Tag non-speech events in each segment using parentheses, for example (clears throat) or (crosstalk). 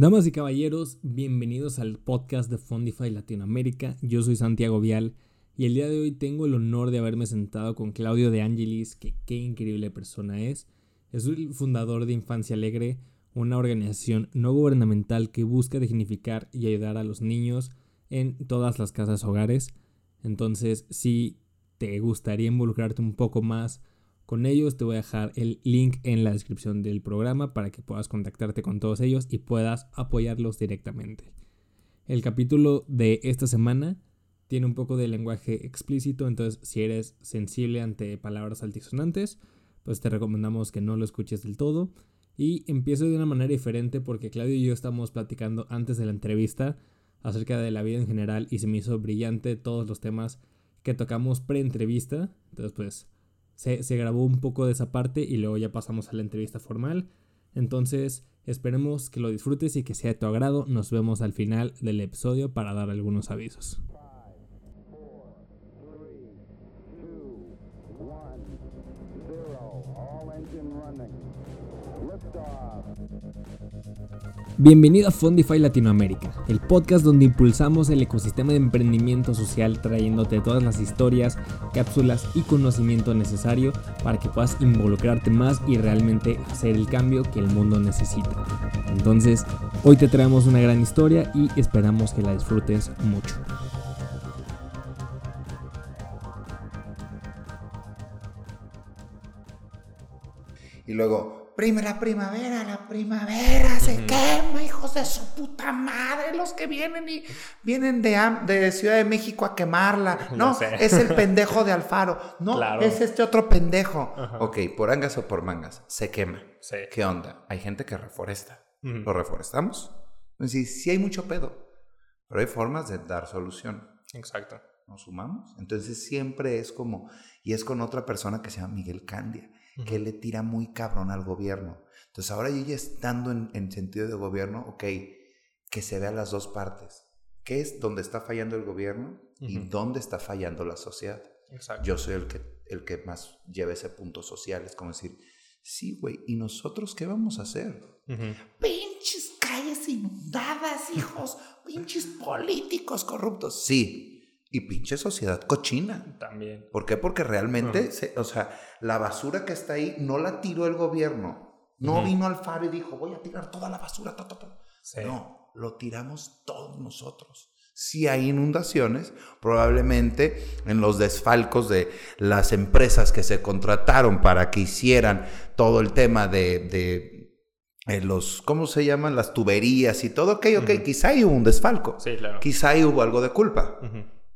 Damas y caballeros, bienvenidos al podcast de Fondify Latinoamérica. Yo soy Santiago Vial y el día de hoy tengo el honor de haberme sentado con Claudio de Angelis, que qué increíble persona es. Es el fundador de Infancia Alegre, una organización no gubernamental que busca dignificar y ayudar a los niños en todas las casas hogares. Entonces, si te gustaría involucrarte un poco más con ellos, te voy a dejar el link en la descripción del programa para que puedas contactarte con todos ellos y puedas apoyarlos directamente. El capítulo de esta semana tiene un poco de lenguaje explícito, entonces si eres sensible ante palabras altisonantes, pues te recomendamos que no lo escuches del todo. Y empiezo de una manera diferente porque Claudio y yo estamos platicando antes de la entrevista acerca de la vida en general y se me hizo brillante todos los temas que tocamos pre-entrevista. Entonces pues se, grabó un poco de esa parte y luego ya pasamos a la entrevista formal. Entonces esperemos que lo disfrutes y que sea de tu agrado. Nos vemos al final del episodio para dar algunos avisos. Bienvenido a Fondify Latinoamérica, el podcast donde impulsamos el ecosistema de emprendimiento social trayéndote todas las historias, cápsulas y conocimiento necesario para que puedas involucrarte más y realmente hacer el cambio que el mundo necesita. Entonces, hoy te traemos una gran historia y esperamos que la disfrutes mucho. Y luego, prima, la primavera, la primavera se quema, hijos de su puta madre, los que vienen y vienen de, de Ciudad de México a quemarla. (laughs) No, sé. es el (laughs) pendejo de Alfaro. No, Claro. es este otro pendejo. Ajá. Ok, por angas o por mangas, se quema. Sí. ¿Qué onda? Hay gente que reforesta. ¿Lo reforestamos? Sí, sí hay mucho pedo, pero hay formas de dar solución. Exacto. nos sumamos. Entonces siempre es como, y es con otra persona que se llama Miguel Candia, que le tira muy cabrón al gobierno. Entonces ahora yo ya estando en, en sentido de gobierno, ok, que se vea las dos partes. ¿Qué es donde está fallando el gobierno y dónde está fallando la sociedad? Exacto. Yo soy el que, el que más lleva ese punto social. Es como decir, sí, güey, ¿y nosotros qué vamos a hacer? Pinches calles inundadas, hijos. Pinches políticos corruptos. Sí. Y pinche sociedad cochina. También. ¿Por qué? Porque realmente, se- o sea, la basura que está ahí no la tiró el gobierno. No Ujú. vino Alfaro y dijo, voy a tirar toda la basura. ta, ta, ta". Sí. No, lo tiramos todos nosotros. Si hay inundaciones, probablemente en los desfalcos de las empresas que se contrataron para que hicieran todo el tema de, de, eh, los, ¿cómo se llaman? Las tuberías y todo. Ok, ok, quizá ahí hubo un desfalco. Sí, claro. Quizá ahí hubo algo de culpa.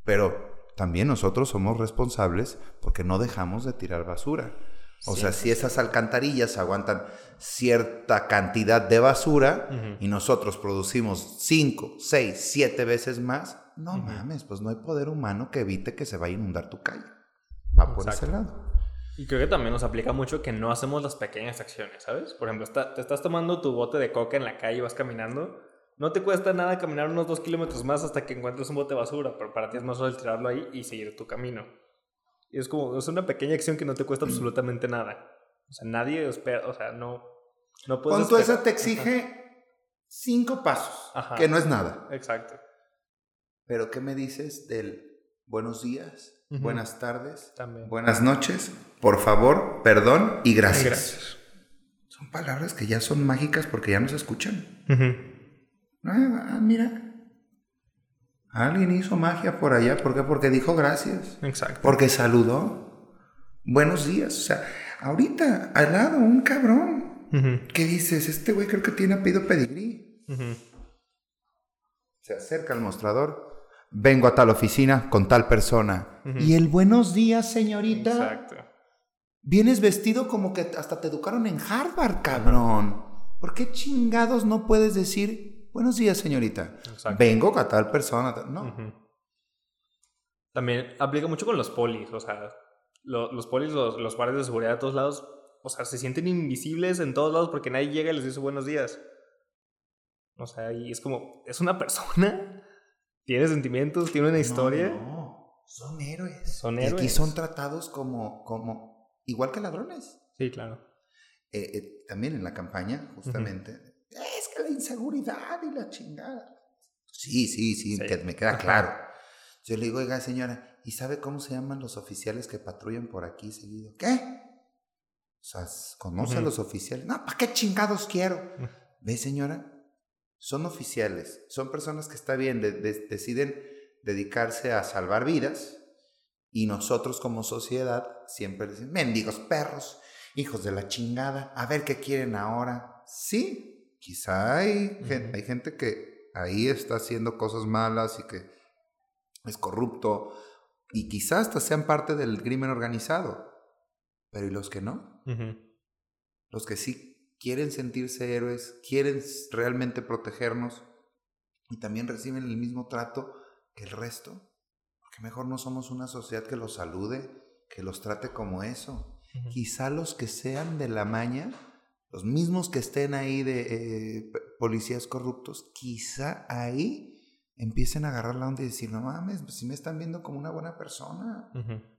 Pero también nosotros somos responsables porque no dejamos de tirar basura. O Sí, sea, si esas alcantarillas aguantan cierta cantidad de basura y nosotros producimos 5, 6, 7 veces más, no Ujú. mames, pues no hay poder humano que evite que se vaya a inundar tu calle. Va por ese Exacto. lado. Y creo que también nos aplica mucho que no hacemos las pequeñas acciones, ¿sabes? Por ejemplo, está- te estás tomando tu bote de coca en la calle y vas caminando. No te cuesta nada caminar unos dos kilómetros más hasta que encuentres un bote de basura, pero para ti es más fácil tirarlo ahí y seguir tu camino. Y es como, es una pequeña acción que no te cuesta absolutamente nada. O sea, nadie espera, o sea, no, no puedes... Con tu esa te exige 5 pasos, Ajá. que no es nada. Exacto. Pero ¿qué me dices del buenos días, buenas tardes, También. Buenas noches, por favor, perdón y gracias. Gracias. Son palabras que ya son mágicas porque ya no se escuchan. Ah, ah, mira. Alguien hizo magia por allá. ¿Por qué? Porque dijo gracias. Exacto. Porque saludó. Buenos días. O sea, ahorita al lado un cabrón. ¿Qué dices? Este güey creo que tiene apellido pedigrí. Se acerca al mostrador. Vengo a tal oficina con tal persona. Y el buenos días, señorita. Exacto. Vienes vestido como que hasta te educaron en Harvard, cabrón. ¿Por qué chingados no puedes decir, buenos días, señorita? Exacto. Vengo a tal persona. tal-". No. Ujú. También aplica mucho con los polis, o sea, lo- los polis, los, los guardias de seguridad de todos lados, o sea, se sienten invisibles en todos lados porque nadie llega y les dice buenos días. O sea, y es como, es una persona, tiene sentimientos, tiene una historia. No, no, son héroes. Son Y aquí héroes. son tratados como, como, igual que ladrones. Sí, claro. Eh, eh, también en la campaña, justamente. Es que la inseguridad y la chingada. Sí, sí, sí, que me queda claro. Yo le digo, oiga, señora, ¿y sabe cómo se llaman los oficiales que patrullan por aquí seguido? ¿Qué? O sea, ¿conoce a los oficiales? No, ¿para qué chingados quiero? ¿Ve, señora? Son oficiales, son personas que está bien, deciden dedicarse a salvar vidas y nosotros como sociedad siempre decimos, mendigos perros, hijos de la chingada, a ver qué quieren ahora. Sí, quizá hay, hay gente que ahí está haciendo cosas malas y que es corrupto y quizás hasta sean parte del crimen organizado. Pero ¿y los que no? Los que sí quieren sentirse héroes, quieren realmente protegernos y también reciben el mismo trato que el resto. Porque mejor no somos una sociedad que los salude, que los trate como eso. Quizá los que sean de la maña, los mismos que estén ahí de eh, policías corruptos, quizá ahí empiecen a agarrar la onda y decir, no mames, pues si me están viendo como una buena persona,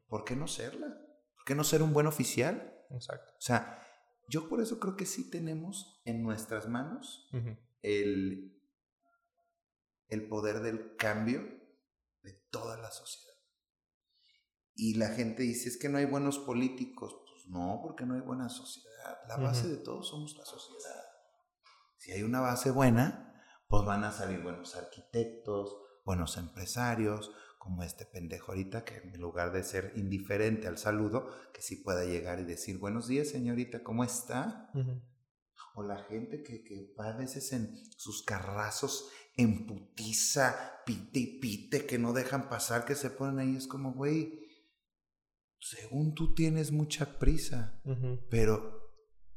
¿por qué no serla? ¿Por qué no ser un buen oficial? Exacto. O sea, yo por eso creo que sí tenemos en nuestras manos el, el poder del cambio de toda la sociedad. Y la gente dice, es que no hay buenos políticos. Pues no, porque no hay buena sociedad. La base de todo somos la sociedad. Si hay una base buena, pues van a salir buenos arquitectos, buenos empresarios, como este pendejo ahorita que en lugar de ser indiferente al saludo, que sí pueda llegar y decir, buenos días señorita, ¿cómo está? O la gente que, que, va a veces en sus carrazos en putiza, pite y pite, que no dejan pasar, que se ponen ahí, es como, güey, según tú tienes mucha prisa, pero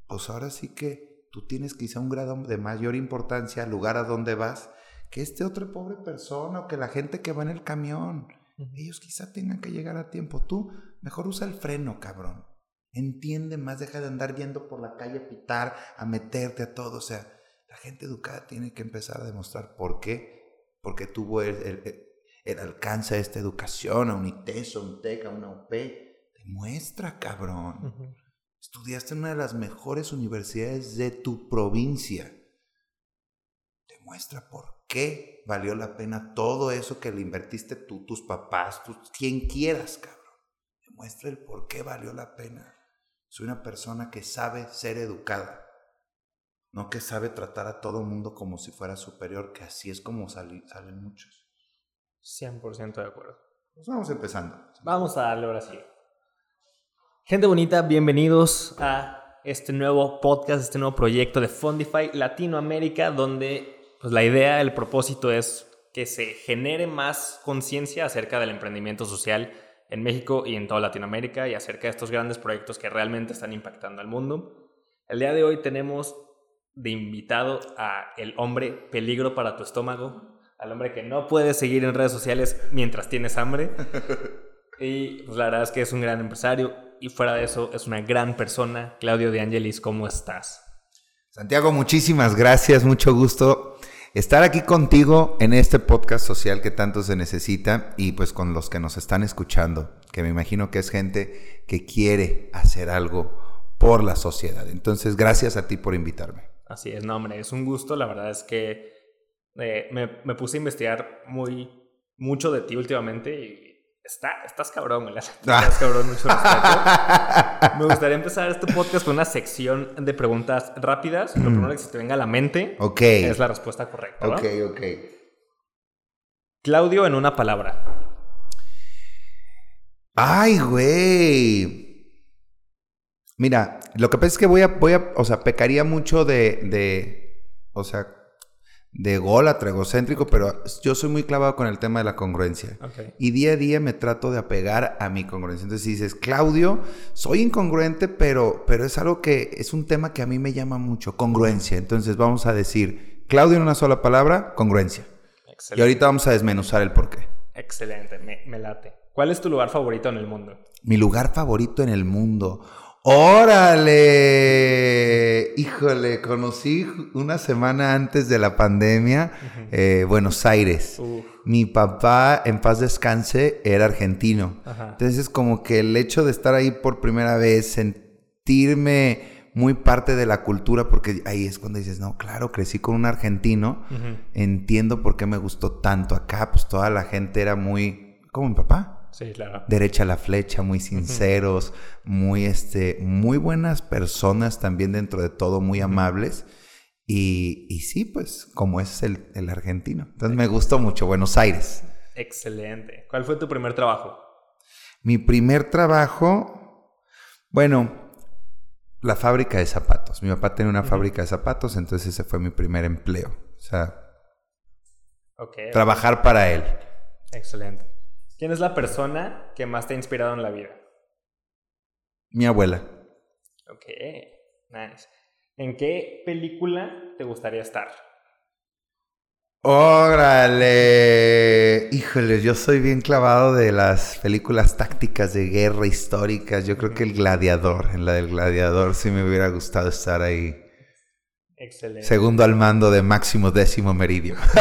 pues ahora sí que tú tienes quizá un grado de mayor importancia al lugar a donde vas que este otro pobre persona o que la gente que va en el camión. Ellos quizá tengan que llegar a tiempo. Tú mejor usa el freno, cabrón. Entiende más, deja de andar viendo por la calle a pitar, a meterte a todo. O sea, la gente educada tiene que empezar a demostrar por qué. Porque tuvo el, alcance de esta educación, a un ITES, a un TEC, a una UP. Demuestra, cabrón. Estudiaste en una de las mejores universidades de tu provincia. Demuestra por qué valió la pena todo eso que le invertiste tú, tus papás, quien quieras, cabrón. Demuestra el por qué valió la pena. Soy una persona que sabe ser educada, no que sabe tratar a todo mundo como si fuera superior, que así es como salen muchos. 100% de acuerdo. Pues vamos empezando. Vamos a darle ahora sí. Gente bonita, bienvenidos a este nuevo podcast, este nuevo proyecto de Fundify Latinoamérica, donde pues, la idea, el propósito es que se genere más conciencia acerca del emprendimiento social en México y en toda Latinoamérica y acerca de estos grandes proyectos que realmente están impactando al mundo. El día de hoy tenemos de invitado a el hombre peligro para tu estómago, al hombre que no puede seguir en redes sociales mientras tienes hambre. (laughs) Y pues, la verdad es que es un gran empresario, y fuera de eso es una gran persona. Claudio De Angelis, ¿cómo estás? Santiago, muchísimas gracias, mucho gusto estar aquí contigo en este podcast social que tanto se necesita y pues con los que nos están escuchando, que me imagino que es gente que quiere hacer algo por la sociedad. Entonces, gracias a ti por invitarme. Así es, no, hombre, es un gusto. La verdad es que eh, me, me, puse a investigar muy mucho de ti últimamente y Está, estás cabrón, güey. (laughs) Estás cabrón, mucho respeto. (laughs) Me gustaría empezar este podcast con una sección de preguntas rápidas. Lo primero que se te venga a la mente es la respuesta correcta. Ok, ok. Claudio en una palabra. Ay, güey. Mira, lo que pasa es que voy a, voy a, o sea, pecaría mucho de, de, o sea, de ególatra, egocéntrico, pero yo soy muy clavado con el tema de la congruencia. Y día a día me trato de apegar a mi congruencia. Entonces, si dices, Claudio, soy incongruente, pero, pero es algo que es un tema que a mí me llama mucho, congruencia. Entonces, vamos a decir, Claudio en una sola palabra, congruencia. Y ahorita vamos a desmenuzar el porqué. Excelente, me, me late. ¿Cuál es tu lugar favorito en el mundo? Mi lugar favorito en el mundo. Órale, híjole, conocí una semana antes de la pandemia eh, Buenos Aires. Mi papá, en paz descanse, era argentino. Entonces, como que el hecho de estar ahí por primera vez, sentirme muy parte de la cultura porque ahí es cuando dices, no, claro, crecí con un argentino, entiendo por qué me gustó tanto acá, pues toda la gente era muy, como mi papá. Sí, claro. Derecha a la flecha, muy sinceros, muy, este, muy buenas personas también dentro de todo, muy amables. Y, y, sí, pues como es el, el argentino. Entonces me gustó mucho Buenos Aires. Excelente. ¿Cuál fue tu primer trabajo? Mi primer trabajo, bueno, la fábrica de zapatos. Mi papá tenía una fábrica de zapatos, entonces ese fue mi primer empleo. O sea, trabajar para él. Excelente. ¿Quién es la persona que más te ha inspirado en la vida? Mi abuela. Ok, nice. ¿En qué película te gustaría estar? Órale, híjole, yo soy bien clavado de las películas tácticas de guerra históricas. Yo creo que el gladiador, en la del gladiador, sí me hubiera gustado estar ahí. Excelente. Segundo al mando de Máximo Décimo Meridio. (laughs)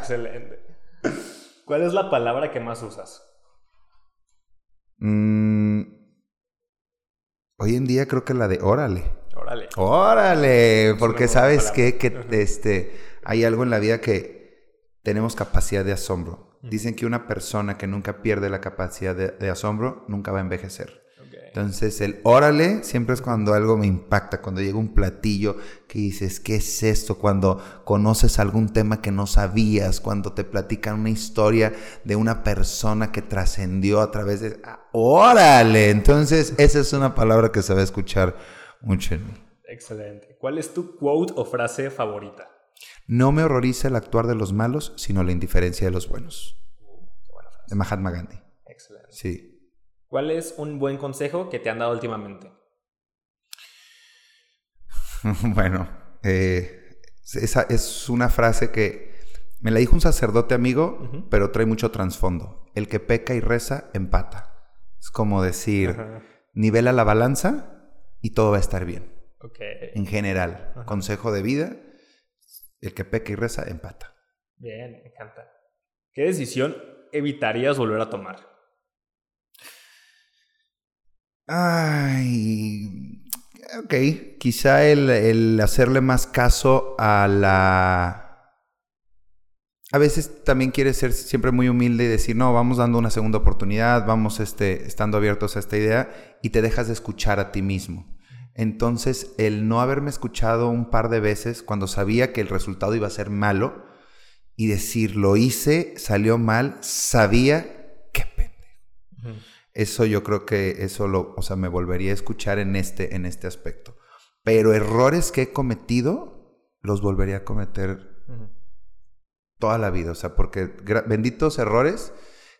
Excelente. ¿Cuál es la palabra que más usas? Mm, hoy en día creo que la de órale. Órale. Órale, porque sabes qué? que este hay algo en la vida que tenemos capacidad de asombro. Dicen que una persona que nunca pierde la capacidad de, asombro nunca va a envejecer. Entonces, el órale siempre es cuando algo me impacta, cuando llega un platillo que dices, ¿qué es esto? Cuando conoces algún tema que no sabías, cuando te platican una historia de una persona que trascendió a través de... Ah, órale. Entonces, esa es una palabra que se va a escuchar mucho en mí. Excelente. ¿Cuál es tu quote o frase favorita? No me horroriza el actuar de los malos, sino la indiferencia de los buenos. De Mahatma Gandhi. Excelente. Sí. ¿Cuál es un buen consejo que te han dado últimamente? (laughs) bueno, eh, esa es una frase que me la dijo un sacerdote amigo, pero trae mucho trasfondo. El que peca y reza, empata. Es como decir, nivela la balanza y todo va a estar bien. En general, consejo de vida el que peca y reza, empata. Bien, me encanta. ¿Qué decisión evitarías volver a tomar? Ay, ok. Quizá el, hacerle más caso a la... A veces también quieres ser siempre muy humilde y decir, no, vamos dando una segunda oportunidad, vamos este, estando abiertos a esta idea y te dejas de escuchar a ti mismo. Entonces, el no haberme escuchado un par de veces cuando sabía que el resultado iba a ser malo y decir, lo hice, salió mal, sabía, qué pendejo. Eso yo creo que eso lo, o sea, me volvería a escuchar en este, en este aspecto. Pero errores que he cometido, los volvería a cometer toda la vida. O sea, porque benditos errores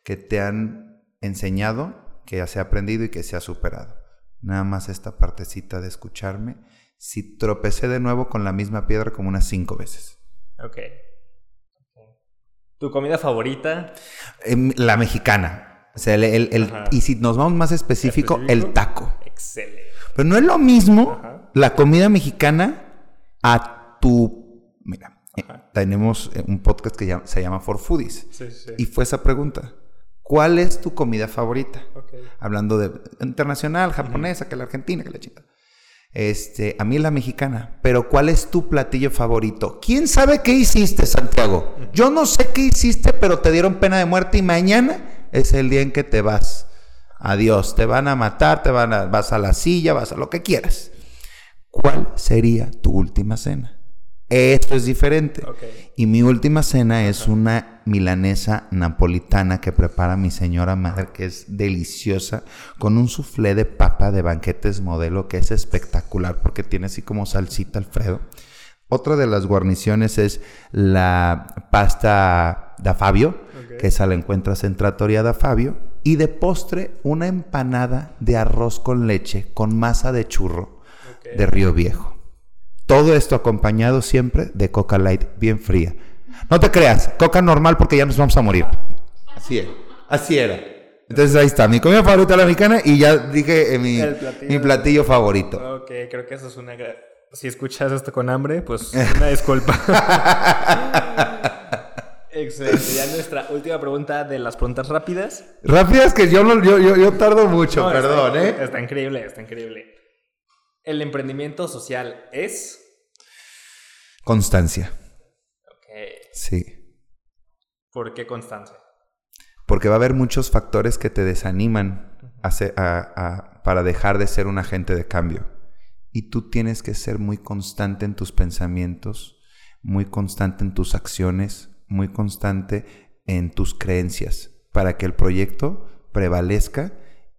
que te han enseñado, que se ha aprendido y que se ha superado nada más esta partecita de escucharme, si tropecé de nuevo con la misma piedra como unas cinco veces. Ok. ¿Tu comida favorita? Em, la mexicana. O sea, el, y si nos vamos más específico, el taco. Excelente. Pero no es lo mismo la comida mexicana a tu... Mira, eh, tenemos eh, un podcast que se llama For Foodies. Sí, sí. Y fue esa pregunta. ¿Cuál es tu comida favorita? Hablando de internacional, japonesa, que la argentina, que la chica. Este, a mí es la mexicana. Pero ¿cuál es tu platillo favorito? ¿Quién sabe qué hiciste, Santiago? Yo no sé qué hiciste, pero te dieron pena de muerte y mañana es el día en que te vas. Adiós, te van a matar, te van a, vas a la silla, vas a lo que quieras. ¿Cuál sería tu última cena? Esto es diferente. Y mi última cena es una milanesa napolitana que prepara mi señora madre, que es deliciosa, con un soufflé de papa de banquetes modelo que es espectacular porque tiene así como salsita Alfredo. Otra de las guarniciones es la pasta da Fabio, que esa la encuentras en Trattoria da Fabio. Y de postre, una empanada de arroz con leche con masa de churro de Río Viejo. Todo esto acompañado siempre de Coca Light bien fría. No te creas, Coca normal porque ya nos vamos a morir. Así es, así era. Entonces ahí está, mi comida favorita la mexicana y ya dije eh, mi, platillo. mi, platillo. favorito. Ok, creo que eso es una... Si escuchas esto con hambre, pues una disculpa. (laughs) Excelente. Ya nuestra última pregunta de las preguntas rápidas. Rápidas que yo, no, yo, yo, tardo mucho, perdón, ¿eh? Está increíble, está increíble. ¿El emprendimiento social es? Constancia. Ok. Sí. ¿Por qué constancia? Porque va a haber muchos factores que te desaniman para dejar de ser un agente de cambio. Y tú tienes que ser muy constante en tus pensamientos, muy constante en tus acciones, muy constante en tus creencias, para que el proyecto prevalezca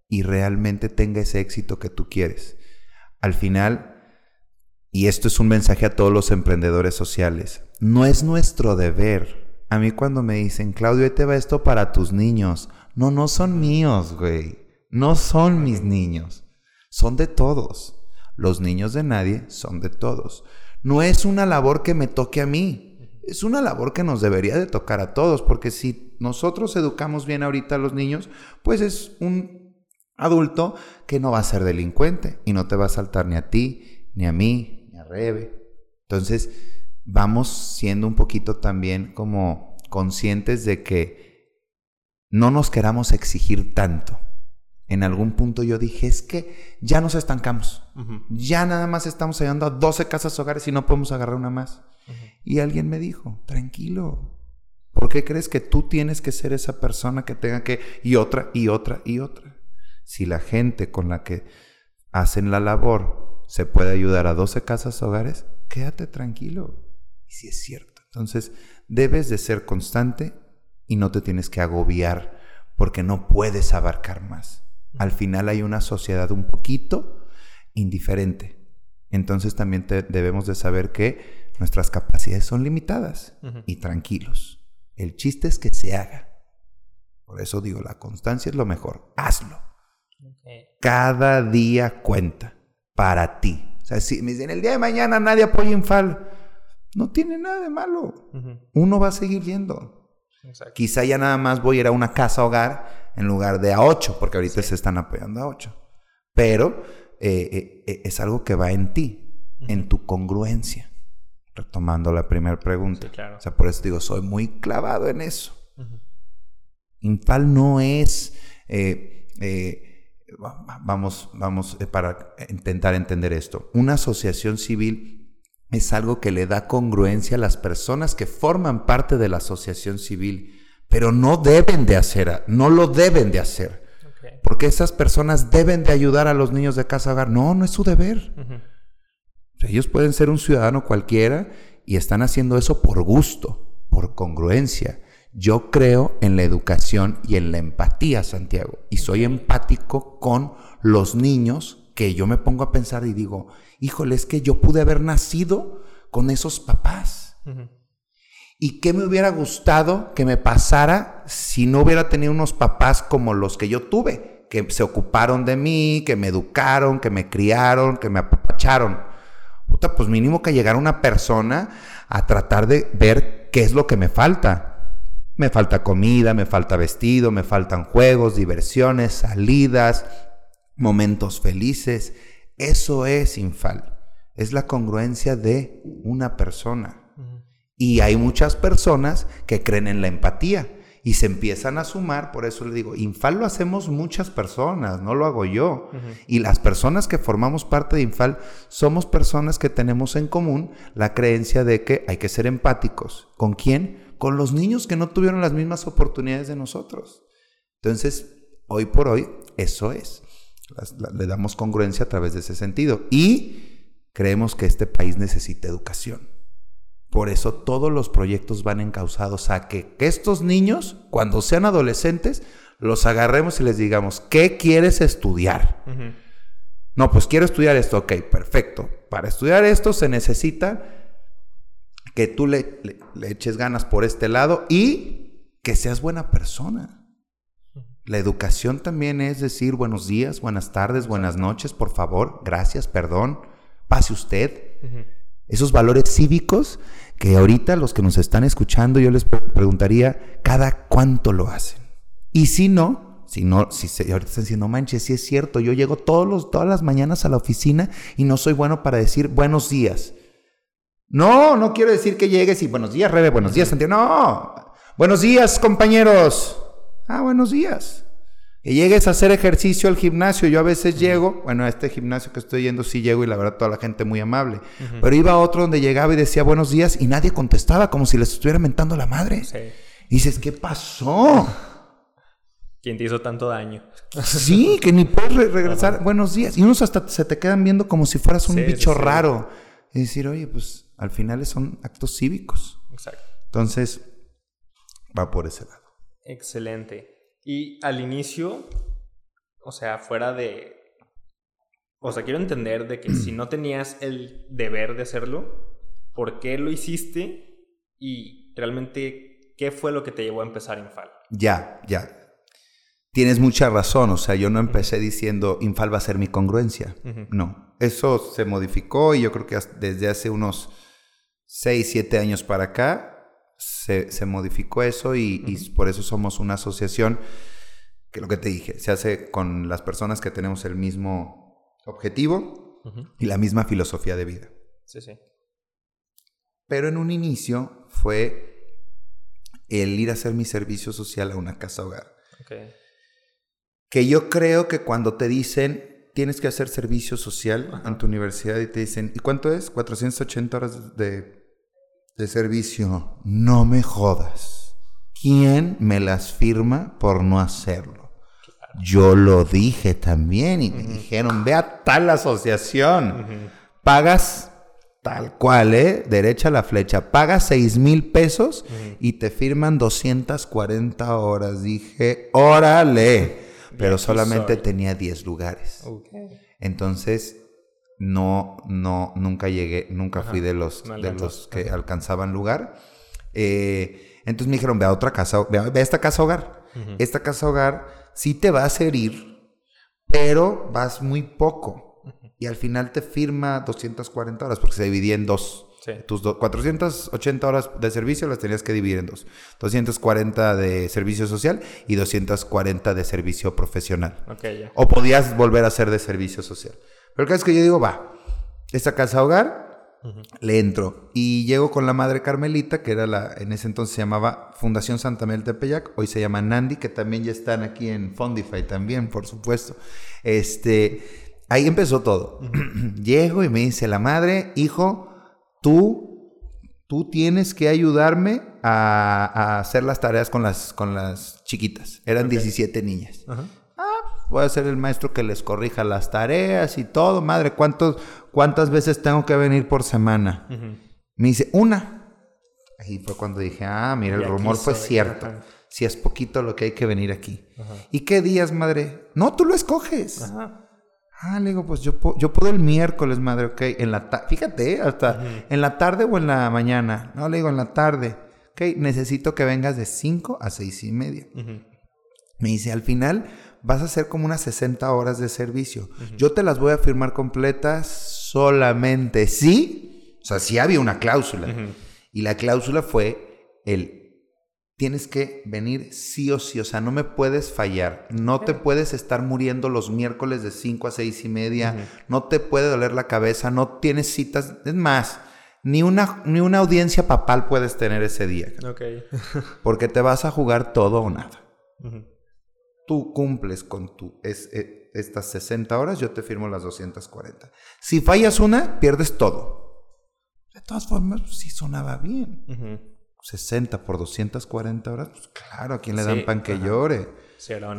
y realmente tenga ese éxito que tú quieres. Al final, y esto es un mensaje a todos los emprendedores sociales, no es nuestro deber. A mí cuando me dicen, Claudio, te va esto para tus niños. No, no son míos, güey. No son mis niños. Son de todos. Los niños de nadie son de todos. No es una labor que me toque a mí. Es una labor que nos debería de tocar a todos, porque si nosotros educamos bien ahorita a los niños, pues es un adulto que no va a ser delincuente y no te va a saltar ni a ti, ni a mí, ni a Rebe. Entonces, vamos siendo un poquito también como conscientes de que no nos queramos exigir tanto. En algún punto yo dije, es que ya nos estancamos. Ya nada más estamos ayudando a 12 casas hogares y no podemos agarrar una más. Y alguien me dijo, tranquilo, ¿por qué crees que tú tienes que ser esa persona que tenga que... y otra, y otra, y otra? si la gente con la que hacen la labor se puede ayudar a 12 casas hogares, quédate tranquilo. Y si es cierto. Entonces, debes de ser constante y no te tienes que agobiar porque no puedes abarcar más. Al final hay una sociedad un poquito indiferente. Entonces también debemos de saber que nuestras capacidades son limitadas y tranquilos. El chiste es que se haga. Por eso digo, la constancia es lo mejor. Hazlo. Cada día cuenta para ti. O sea, si me dicen el día de mañana nadie apoya Infal, no tiene nada de malo. Uno va a seguir yendo. Quizá ya nada más voy a ir a una casa hogar en lugar de a ocho, porque ahorita se están apoyando a ocho. Pero eh, eh, eh, es algo que va en ti, en tu congruencia. Retomando la primera pregunta. O sea, por eso digo, soy muy clavado en eso. Infal no es vamos, vamos para intentar entender esto. Una asociación civil es algo que le da congruencia a las personas que forman parte de la asociación civil, pero no deben de hacer, no lo deben de hacer. Porque esas personas deben de ayudar a los niños de casa hogar. No, no es su deber. Ellos pueden ser un ciudadano cualquiera y están haciendo eso por gusto, por congruencia. Yo creo en la educación y en la empatía, Santiago, y soy empático con los niños que yo me pongo a pensar y digo, híjole, es que yo pude haber nacido con esos papás. ¿Y qué me hubiera gustado que me pasara si no hubiera tenido unos papás como los que yo tuve, que se ocuparon de mí, que me educaron, que me criaron, que me apapacharon? Puta, pues mínimo que llegara una persona a tratar de ver qué es lo que me falta me falta comida, me falta vestido, me faltan juegos, diversiones, salidas, momentos felices. Eso es infal. Es la congruencia de una persona. Y hay muchas personas que creen en la empatía y se empiezan a sumar, por eso le digo, Infal lo hacemos muchas personas, no lo hago yo. Y las personas que formamos parte de Infal somos personas que tenemos en común la creencia de que hay que ser empáticos. ¿Con quién? con los niños que no tuvieron las mismas oportunidades de nosotros. Entonces, hoy por hoy, eso es. Le damos congruencia a través de ese sentido. Y creemos que este país necesita educación. Por eso todos los proyectos van encausados a que, estos niños, cuando sean adolescentes, los agarremos y les digamos, ¿qué quieres estudiar? No, pues quiero estudiar esto. Ok, perfecto. Para estudiar esto se necesita que tú le, eches ganas por este lado y que seas buena persona. La educación también es decir buenos días, buenas tardes, buenas noches, por favor, gracias, perdón, pase usted. Esos valores cívicos que ahorita los que nos están escuchando yo les preguntaría cada cuánto lo hacen. Y si no, si no, si se, ahorita están diciendo, manches, si es cierto, yo llego todos los, todas las mañanas a la oficina y no soy bueno para decir buenos días. No, no quiero decir que llegues y buenos días, Rebe, buenos días, Santiago. No, buenos días, compañeros. Ah, buenos días. Que llegues a hacer ejercicio al gimnasio. Yo a veces llego, bueno, a este gimnasio que estoy yendo sí llego y la verdad toda la gente muy amable. Pero iba a otro donde llegaba y decía buenos días y nadie contestaba, como si les estuviera mentando la madre. Y dices, ¿qué pasó? ¿Quién te hizo tanto daño? Sí, que ni puedes regresar. Buenos días. Y unos hasta se te quedan viendo como si fueras un bicho raro. Y decir, oye, pues al final son actos cívicos. Exacto. Entonces, va por ese lado. Excelente. Y al inicio, o sea, fuera de... O sea, quiero entender de que si no (clears throat) tenías el deber de hacerlo, ¿por qué lo hiciste? Y realmente, ¿qué fue lo que te llevó a empezar Infal? Ya, ya. Tienes mucha razón, o sea, yo no empecé diciendo Infal va a ser mi congruencia. No, eso se modificó y yo creo que desde hace unos 6, 7 años para acá se, modificó eso y, por eso somos una asociación que lo que te dije, se hace con las personas que tenemos el mismo objetivo y la misma filosofía de vida. Sí, sí. Pero en un inicio fue el ir a hacer mi servicio social a una casa hogar. Que yo creo que cuando te dicen tienes que hacer servicio social en tu universidad y te dicen, ¿y cuánto es? 480 horas de de servicio, no me jodas. ¿Quién me las firma por no hacerlo? Yo lo dije también y me dijeron, ve a tal asociación, pagas tal cual, ¿eh? Derecha la flecha, pagas seis mil pesos y te firman 240 horas. Dije, órale, pero solamente tenía 10 lugares. Entonces no, no, nunca llegué, nunca fui de los, de los que alcanzaban lugar. Eh, entonces me dijeron, ve a otra casa, ve a, esta casa hogar. Esta casa hogar sí te va a servir, pero vas muy poco. Y al final te firma 240 horas porque se dividía en dos. Tus 480 horas de servicio las tenías que dividir en dos. 240 de servicio social y 240 de servicio profesional. O podías volver a hacer de servicio social. Pero cada vez que yo digo, va, esta casa hogar, le entro. Y llego con la madre Carmelita, que era la, en ese entonces se llamaba Fundación Santa Mel Tepeyac, hoy se llama Nandi, que también ya están aquí en Fondify también, por supuesto. Este, ahí empezó todo. (clears throat) Llego y me dice la madre, hijo, tú, tú tienes que ayudarme a, hacer las tareas con las, con las chiquitas. Eran 17 niñas voy a ser el maestro que les corrija las tareas y todo. Madre, ¿cuántos, ¿cuántas veces tengo que venir por semana? Me dice, una. Ahí fue cuando dije, ah, mira, el rumor fue cierto. Si es poquito lo que hay que venir aquí. ¿Y qué días, madre? No, tú lo escoges. Ah, le digo, pues yo, yo puedo el miércoles, madre, ok. En la fíjate, hasta en la tarde o en la mañana. No, le digo, en la tarde. Ok, necesito que vengas de 5 a seis y media. Me dice, al final vas a hacer como unas 60 horas de servicio. Yo te las voy a firmar completas solamente si, o sea, si había una cláusula. Y la cláusula fue el tienes que venir sí o sí, o sea, no me puedes fallar, no te puedes estar muriendo los miércoles de 5 a 6 y media, no te puede doler la cabeza, no tienes citas, es más, ni una, ni una audiencia papal puedes tener ese día. (laughs) porque te vas a jugar todo o nada tú cumples con tu, es, e, estas 60 horas, yo te firmo las 240. Si fallas una, pierdes todo. De todas formas, sí sonaba bien. 60 por 240 horas, pues claro, ¿a quién le dan pan que llore?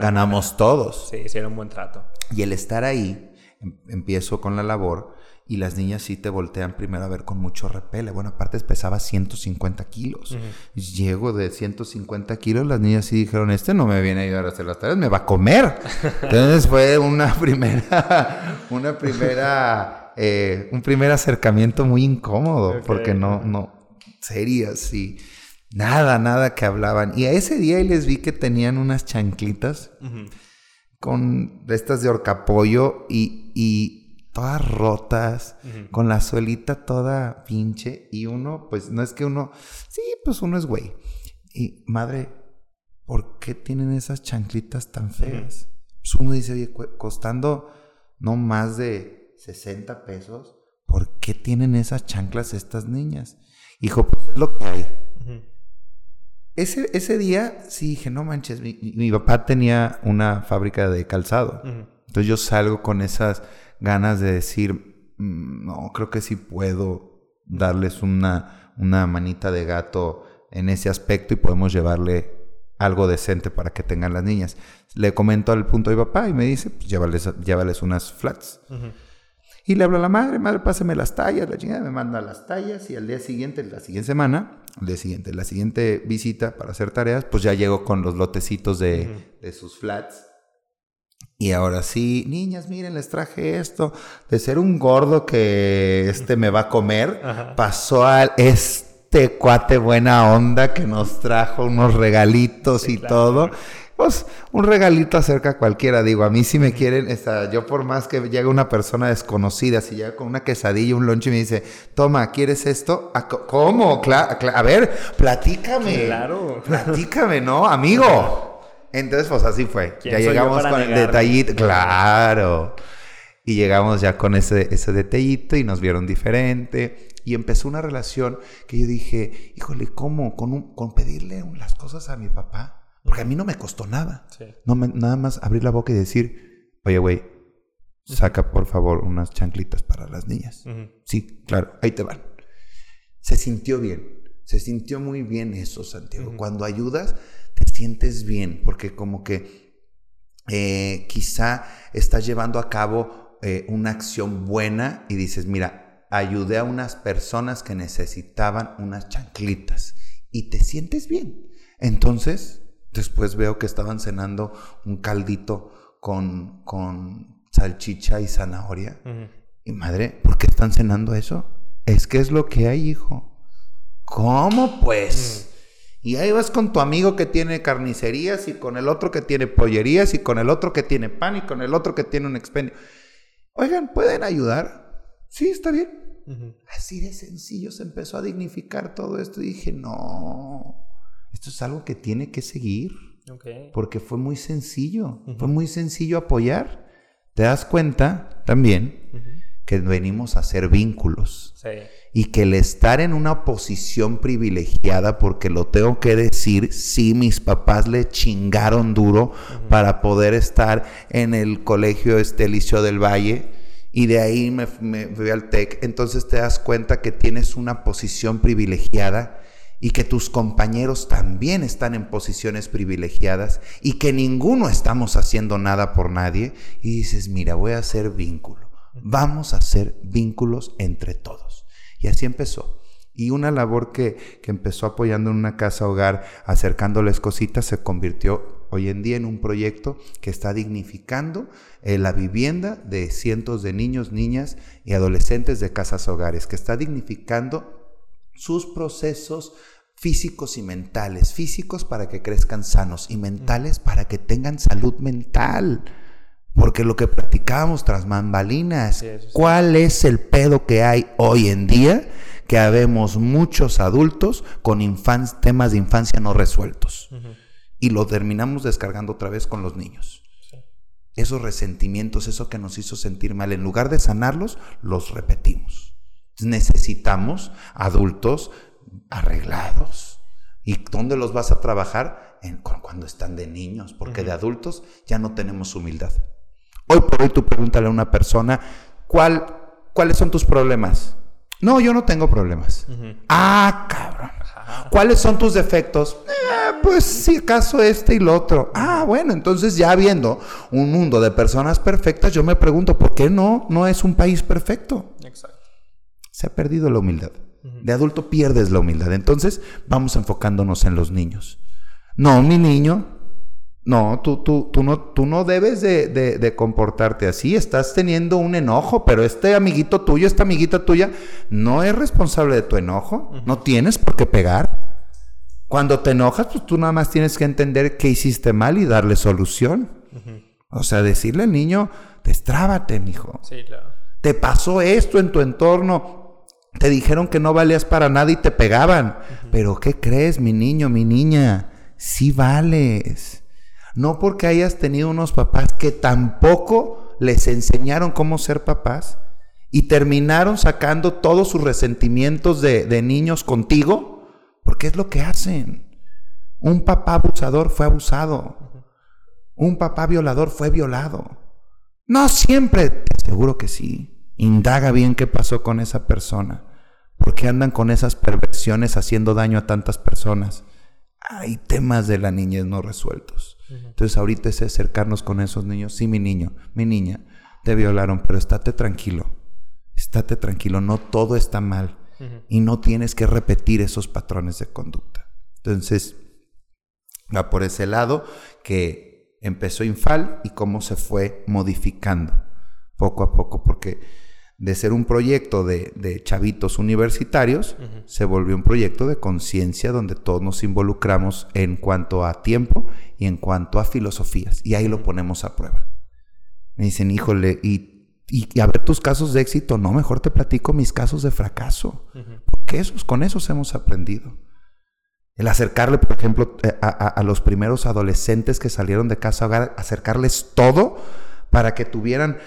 Ganamos todos. Sí, sí, era un buen trato. Y el estar ahí, em, empiezo con la labor, y las niñas sí te voltean primero a ver con mucho repele. Bueno, aparte pesaba 150 kilos. Llego de 150 kilos, las niñas sí dijeron, este no me viene a ayudar a hacer las tareas, me va a comer. (laughs) Entonces fue una (laughs) primera, una primera, eh, un primer acercamiento muy incómodo, porque no, no, serias, sí. Nada, nada que hablaban. Y a ese día les vi que tenían unas chanclitas con estas de horcapollo y, y todas rotas, con la suelita toda pinche, y uno, pues no es que uno, sí, pues uno es güey. Y madre, ¿por qué tienen esas chanclitas tan feas? Pues uno dice, oye, costando no más de 60 pesos, ¿por qué tienen esas chanclas estas niñas? Hijo, pues es lo que hay. ese, ese día sí dije, no manches, mi, mi papá tenía una fábrica de calzado. Entonces yo salgo con esas ganas de decir, "Mm, no, creo que sí puedo darles una, una manita de gato en ese aspecto y podemos llevarle algo decente para que tengan las niñas. Le comento al punto de mi papá y me dice, pues llévales, llévales unas flats. Y le hablo a la madre, madre, pásame las tallas, la chingada me manda las tallas y al día siguiente, la siguiente semana, al día siguiente, la siguiente visita para hacer tareas, pues ya llego con los lotecitos de, de sus flats. Y ahora sí, niñas, miren, les traje esto. De ser un gordo que este me va a comer, (laughs) Ajá. pasó al este cuate buena onda que nos trajo unos regalitos y claro. todo. Pues un regalito acerca a cualquiera, digo, a mí si me quieren, esta, yo por más que llegue una persona desconocida, si llega con una quesadilla, un lunch y me dice, toma, ¿quieres esto? "Ah, ¿Cómo? Cla- a ver, platícame. Claro. Platícame, ¿no? Amigo. (laughs) Entonces, pues así fue. ¿Quién Ya llegamos con el negarme? detallito. Claro. Y llegamos ya con ese, ese detallito y nos vieron diferente. Y empezó una relación que yo dije, híjole, ¿cómo? ¿Con, un- con pedirle las cosas a mi papá? Porque a mí no me costó nada. Sí. No me- nada más abrir la boca y decir, oye, güey, saca por favor unas chanclitas para las niñas. Ujú. Sí, claro, ahí te van. Se sintió bien, se sintió muy bien eso, Santiago. Ujú. Cuando ayudas, te sientes bien, porque como que eh, quizá estás llevando a cabo eh, una acción buena y dices, mira, ayudé a unas personas que necesitaban unas chanclitas y te sientes bien. Entonces, después veo que estaban cenando un caldito con, con salchicha y zanahoria. Y madre, ¿por qué están cenando eso? Es que es lo que hay, hijo. ¿Cómo pues? Y ahí vas con tu amigo que tiene carnicerías y con el otro que tiene pollerías y con el otro que tiene pan y con el otro que tiene un expendio. Oigan, ¿pueden ayudar? Sí, está bien. Así de sencillo se empezó a dignificar todo esto y dije, no, esto es algo que tiene que seguir porque fue muy sencillo, fue muy sencillo apoyar. Te das cuenta también. Que venimos a hacer vínculos Sí. y que el estar en una posición privilegiada, porque lo tengo que decir, sí, mis papás le chingaron duro para poder estar en el colegio este Liceo del Valle y de ahí me, me fui al TEC, entonces te das cuenta que tienes una posición privilegiada y que tus compañeros también están en posiciones privilegiadas y que ninguno estamos haciendo nada por nadie y dices, mira, voy a hacer vínculo. Vamos a hacer vínculos entre todos. Y así empezó. Y una labor que, que empezó apoyando en una casa hogar, acercándoles cositas, se convirtió hoy en día en un proyecto que está dignificando eh, la vivienda de cientos de niños, niñas y adolescentes de casas hogares, que está dignificando sus procesos físicos y mentales, físicos para que crezcan sanos y mentales para que tengan salud mental. Porque lo que platicábamos tras bambalinas, Sí. ¿cuál es el pedo que hay hoy en día? Que habemos muchos adultos con temas de infancia no resueltos. Y lo terminamos descargando otra vez con los niños. Sí. Esos resentimientos, eso que nos hizo sentir mal, en lugar de sanarlos, los repetimos. Necesitamos adultos arreglados. ¿Y dónde los vas a trabajar? En- cuando están de niños, porque de adultos ya no tenemos humildad. Hoy por hoy tú pregúntale a una persona, ¿cuál, ¿cuáles son tus problemas? No, yo no tengo problemas. Ah, cabrón. Ajá. ¿Cuáles son tus defectos? Eh, pues si acaso este y lo otro. Ah, bueno, entonces ya viendo un mundo de personas perfectas, yo me pregunto, ¿por qué no? No es un país perfecto. Exacto. Se ha perdido la humildad. De adulto pierdes la humildad. Entonces vamos enfocándonos en los niños. No, mi niño. No, tú, tú, tú no, tú no debes de, de- de comportarte así. Estás teniendo un enojo, pero este amiguito tuyo, esta amiguita tuya, no es responsable de tu enojo. No tienes por qué pegar. Cuando te enojas, pues tú nada más tienes que entender qué hiciste mal y darle solución. O sea, decirle al niño, destrábate, mijo Sí, claro. te pasó esto en tu entorno, te dijeron que no valías para nada y te pegaban. Pero ¿qué crees, mi niño, mi niña? Sí vales. No porque hayas tenido unos papás que tampoco les enseñaron cómo ser papás y terminaron sacando todos sus resentimientos de, niños contigo, porque es lo que hacen. Un papá abusador fue abusado. Un papá violador fue violado. No siempre, seguro que sí. Indaga bien qué pasó con esa persona. ¿Por qué andan con esas perversiones haciendo daño a tantas personas? Hay temas de la niñez no resueltos. Entonces ahorita es acercarnos con esos niños. Sí, mi niño, mi niña, te violaron, pero estate tranquilo. Estate tranquilo, no todo está mal. Y no tienes que repetir esos patrones de conducta. Entonces, va por ese lado que empezó Infal y cómo se fue modificando poco a poco, porque de ser un proyecto de, chavitos universitarios, se volvió un proyecto de conciencia donde todos nos involucramos en cuanto a tiempo y en cuanto a filosofías. Y ahí lo ponemos a prueba. Me dicen, híjole, y, y, a ver tus casos de éxito, no, mejor te platico mis casos de fracaso. Porque esos, con esos hemos aprendido. El acercarle, por ejemplo, eh, a, los primeros adolescentes que salieron de casa, acercarles todo para que tuvieran,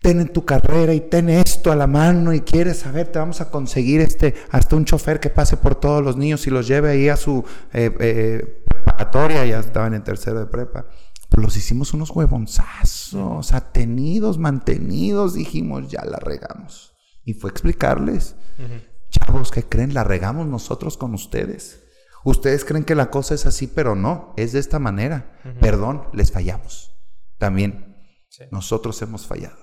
ten tu carrera y ten esto a la mano y quieres saber, te vamos a conseguir este, hasta un chofer que pase por todos los niños y los lleve ahí a su eh, eh, preparatoria, ya estaban en tercero de prepa. Pues los hicimos unos huevonzazos, atenidos, mantenidos, dijimos, ya la regamos. Y fue explicarles, chavos, ¿qué creen? La regamos nosotros con ustedes. Ustedes creen que la cosa es así, pero no, es de esta manera. Perdón, les fallamos. También nosotros hemos fallado,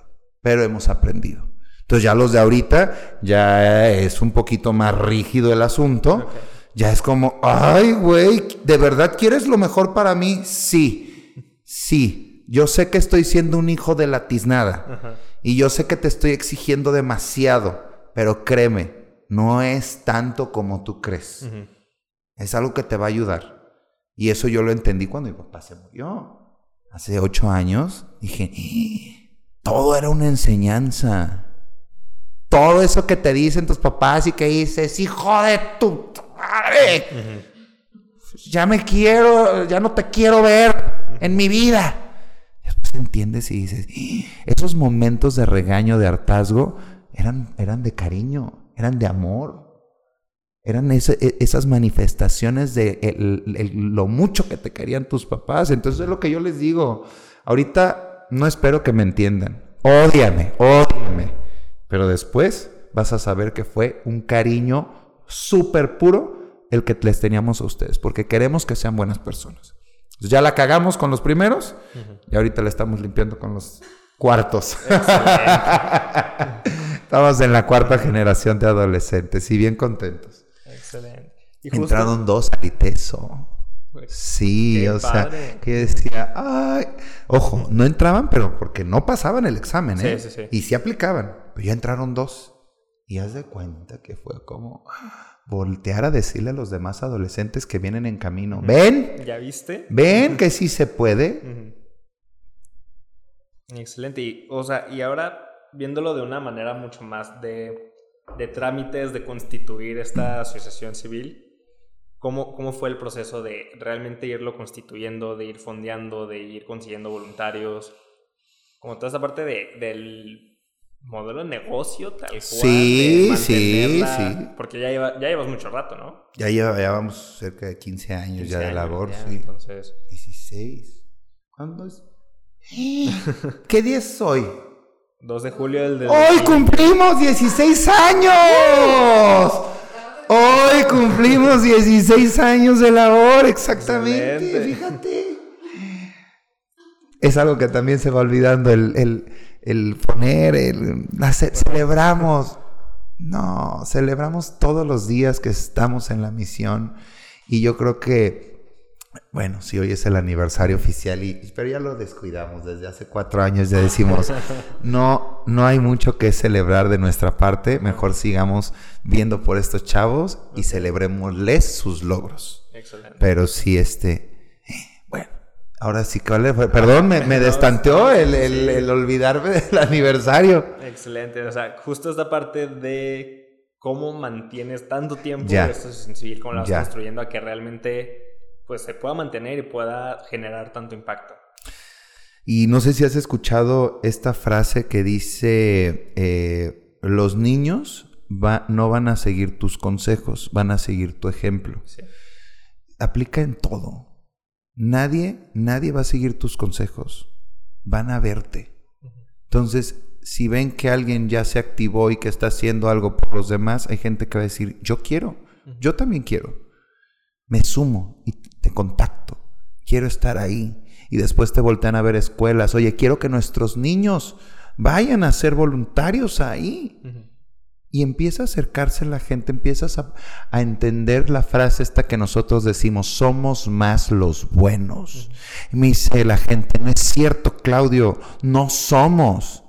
pero hemos aprendido. Entonces ya los de ahorita ya es un poquito más rígido el asunto. Ya es como, ay, güey, ¿de verdad quieres lo mejor para mí? Sí, sí. Yo sé que estoy siendo un hijo de la tiznada. Y yo sé que te estoy exigiendo demasiado. Pero créeme, no es tanto como tú crees. Es algo que te va a ayudar. Y eso yo lo entendí cuando mi papá se murió. Hace ocho años dije, ¡Ah! Todo era una enseñanza. Todo eso que te dicen tus papás y que dices, hijo de tu madre, ya me quiero, ya no te quiero ver en mi vida. Después entiendes y dices, ¡Ah! esos momentos de regaño, de hartazgo, eran, eran de cariño, eran de amor. Eran e, esas manifestaciones de lo mucho que te querían tus papás. Entonces es lo que yo les digo. Ahorita no espero que me entiendan. Ódiame, ódiame. Pero después vas a saber que fue un cariño súper puro el que les teníamos a ustedes. Porque queremos que sean buenas personas. ya la cagamos con los primeros y ahorita la estamos limpiando con los cuartos. (laughs) Estamos en la cuarta generación de adolescentes y bien contentos. Entraron dos al ITESO. Pues, sí, o sea, que decía, ay, ojo, no entraban, pero porque no pasaban el examen, ¿eh? Sí, sí, sí. Y sí aplicaban, pero ya entraron dos. Y haz de cuenta que fue como voltear a decirle a los demás adolescentes que vienen en camino, ven, ¿ya viste? Ven que sí se puede. Excelente. Y, o sea, y ahora viéndolo de una manera mucho más de de trámites de constituir esta asociación civil, ¿cómo, ¿cómo fue el proceso de realmente irlo constituyendo, de ir fondeando, de ir consiguiendo voluntarios? Como toda esa parte de, del modelo de negocio tal cual. Sí, sí, sí. Porque ya, lleva, ya llevas mucho rato, ¿no? Ya llevamos cerca de 15 años ya de labor, sí. Entonces... 16. ¿Cuándo es? ¿Qué día es hoy? 2 de julio del de... ¡Hoy cumplimos 16 años! Hoy cumplimos 16 años de labor, exactamente. Fíjate. Es algo que también se va olvidando, el, el, poner, el, celebramos. No, celebramos todos los días que estamos en la misión. Y yo creo que bueno, sí, hoy es el aniversario oficial, y, pero ya lo descuidamos. Desde hace cuatro años ya decimos, (laughs) no, no hay mucho que celebrar de nuestra parte. Mejor sigamos viendo por estos chavos y celebrémosles sus logros. Excelente. Pero sí, este, bueno, ahora sí, perdón, me, me destanteó el, el, olvidarme del aniversario. Excelente, o sea, justo esta parte de cómo mantienes tanto tiempo esto es civil, cómo lo vas construyendo a que realmente pues se pueda mantener y pueda generar tanto impacto. Y no sé si has escuchado esta frase que dice, eh, los niños no van a seguir tus consejos, van a seguir tu ejemplo. aplica en todo. Nadie, nadie va a seguir tus consejos. Van a verte. Entonces, si ven que alguien ya se activó y que está haciendo algo por los demás, hay gente que va a decir, yo quiero, yo también quiero. Me sumo y contacto. Quiero estar ahí. Y después te voltean a ver escuelas. Oye, quiero que nuestros niños vayan a ser voluntarios ahí. Y empieza a acercarse la gente, empiezas a, entender la frase esta que nosotros decimos, somos más los buenos. Me dice la gente, no es cierto, Claudio, no somos.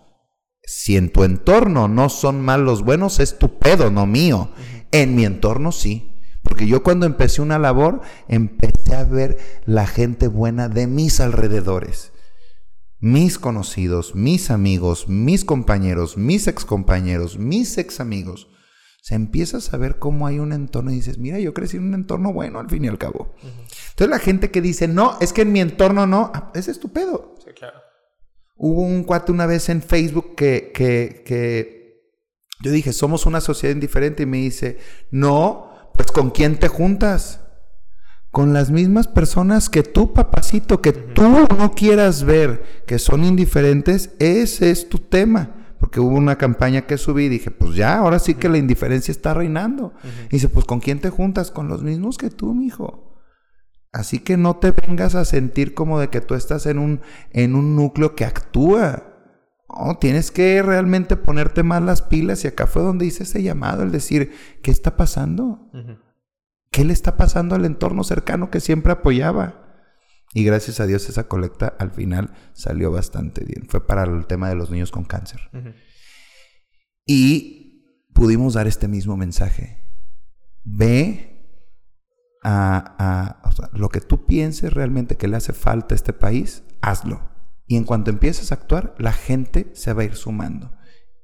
Si en tu entorno no son más los buenos, es tu pedo, no mío. En mi entorno sí. Porque yo cuando empecé una labor, empecé a ver la gente buena de mis alrededores. Mis conocidos, mis amigos, mis compañeros, mis excompañeros, mis ex amigos. Se empieza a saber cómo hay un entorno y dices, mira, yo crecí en un entorno bueno al fin y al cabo. Entonces la gente que dice, no, es que en mi entorno no, ah, es estupendo. Sí, claro. Hubo un cuate una vez en Facebook que, que, que yo dije, somos una sociedad indiferente y me dice, no, pues ¿con quién te juntas? Con las mismas personas que tú, papacito, que tú no quieras ver, que son indiferentes, ese es tu tema. Porque hubo una campaña que subí y dije, pues ya, ahora sí que la indiferencia está reinando. Y dice, pues ¿con quién te juntas? Con los mismos que tú, mijo. Así que no te vengas a sentir como de que tú estás en un, en un núcleo que actúa. No, tienes que realmente ponerte más las pilas y acá fue donde hice ese llamado, el decir, ¿qué está pasando? ¿Qué le está pasando al entorno cercano que siempre apoyaba? Y gracias a Dios esa colecta al final salió bastante bien. Fue para el tema de los niños con cáncer. Y pudimos dar este mismo mensaje. Ve a, lo que tú pienses realmente que le hace falta a este país, hazlo. Y en cuanto empieces a actuar, la gente se va a ir sumando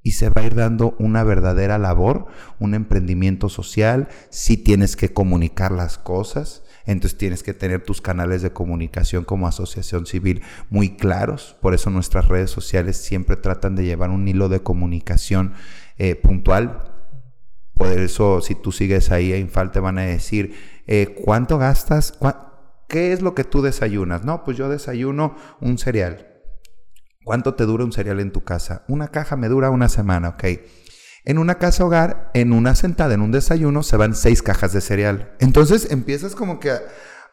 y se va a ir dando una verdadera labor, un emprendimiento social. Si tienes que comunicar las cosas, entonces tienes que tener tus canales de comunicación como asociación civil muy claros. Por eso nuestras redes sociales siempre tratan de llevar un hilo de comunicación eh, puntual. Por eso, si tú sigues ahí a Infal, te van a decir, eh, ¿cuánto gastas? ¿Qué es lo que tú desayunas? No, pues yo desayuno un cereal. ¿Cuánto te dura un cereal en tu casa? Una caja me dura una semana, ok. En una casa hogar, en una sentada, en un desayuno, se van seis cajas de cereal. Entonces empiezas como que,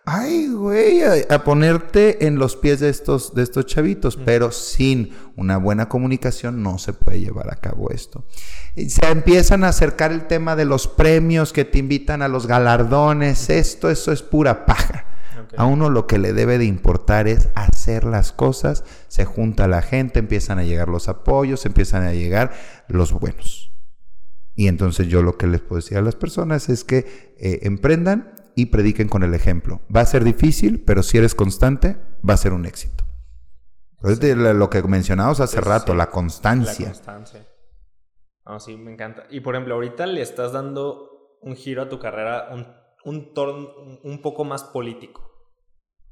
ay, güey, a, ponerte en los pies de estos, de estos chavitos, pero sin una buena comunicación no se puede llevar a cabo esto. Se empiezan a acercar el tema de los premios que te invitan a los galardones, esto, eso es pura paja. A uno lo que le debe de importar es hacer las cosas, se junta la gente, empiezan a llegar los apoyos, empiezan a llegar los buenos. Y entonces yo lo que les puedo decir a las personas es que eh, emprendan y prediquen con el ejemplo. Va a ser difícil, pero si eres constante, va a ser un éxito. Es lo que mencionamos hace rato, la constancia. La constancia. sí, me encanta. Y por ejemplo, ahorita le estás dando un giro a tu carrera, un, un, un poco más político.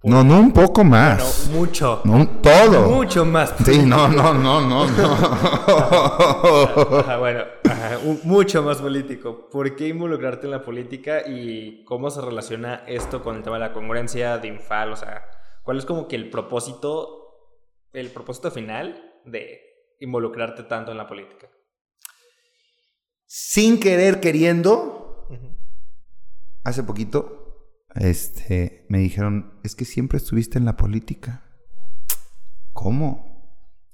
No, no un poco más. Bueno, mucho. No, todo. Mucho más. Sí, no, no, no, no, no. bueno, mucho más político. ¿Por qué involucrarte en la política y cómo se relaciona esto con el tema de la congruencia de Infal? O sea, ¿cuál es como que el propósito, el propósito final de involucrarte tanto en la política? Sin querer, queriendo, hace poquito este, me dijeron, es que siempre estuviste en la política. ¿Cómo?